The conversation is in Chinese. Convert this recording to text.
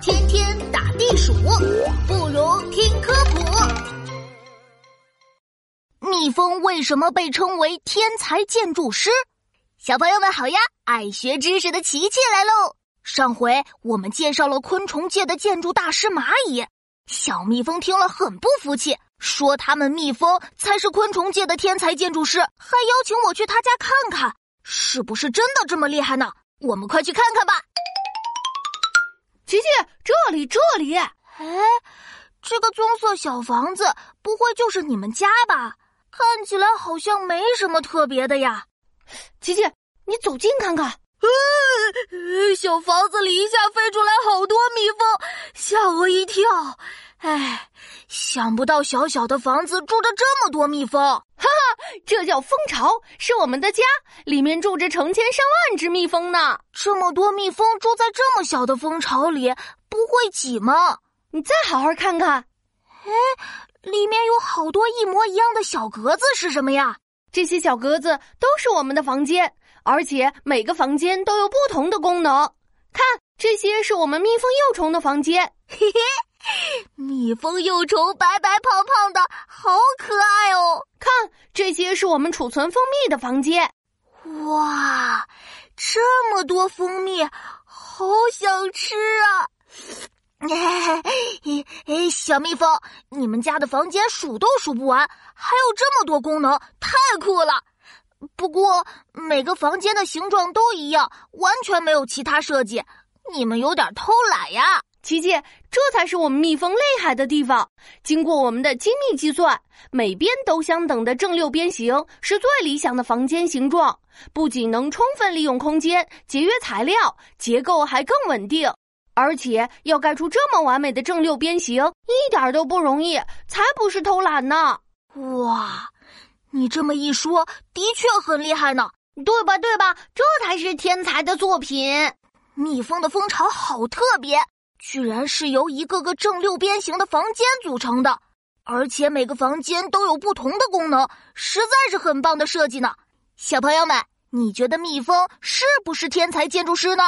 天天打地鼠，不如听科普。蜜蜂为什么被称为天才建筑师？小朋友们好呀！爱学知识的琪琪来喽。上回我们介绍了昆虫界的建筑大师蚂蚁，小蜜蜂听了很不服气，说他们蜜蜂才是昆虫界的天才建筑师，还邀请我去他家看看，是不是真的这么厉害呢？我们快去看看吧。琪琪，这里这里，哎，这个棕色小房子不会就是你们家吧？看起来好像没什么特别的呀。琪琪，你走近看看。小房子里一下飞出来好多蜜蜂，吓我一跳。哎，想不到小小的房子住着这么多蜜蜂，哈哈，这叫蜂巢，是我们的家，里面住着成千上万只蜜蜂呢。这么多蜜蜂住在这么小的蜂巢里，不会挤吗？你再好好看看。哎，里面有好多一模一样的小格子，是什么呀？这些小格子都是我们的房间。而且每个房间都有不同的功能。看，这些是我们蜜蜂幼虫的房间。嘿嘿，蜜蜂幼虫白白胖胖的，好可爱哦。看，这些是我们储存蜂蜜的房间。哇，这么多蜂蜜，好想吃啊！哎，小蜜蜂，你们家的房间数都数不完，还有这么多功能，太酷了！不过每个房间的形状都一样，完全没有其他设计。你们有点偷懒呀，琪琪，这才是我们蜜蜂厉害的地方。经过我们的精密计算，每边都相等的正六边形是最理想的房间形状。不仅能充分利用空间，节约材料，结构还更稳定。而且要盖出这么完美的正六边形，一点都不容易，才不是偷懒呢！哇！你这么一说，的确很厉害呢，对吧？对吧？这才是天才的作品。蜜蜂的蜂巢好特别，居然是由一个个正六边形的房间组成的，而且每个房间都有不同的功能，实在是很棒的设计呢。小朋友们，你觉得蜜蜂是不是天才建筑师呢？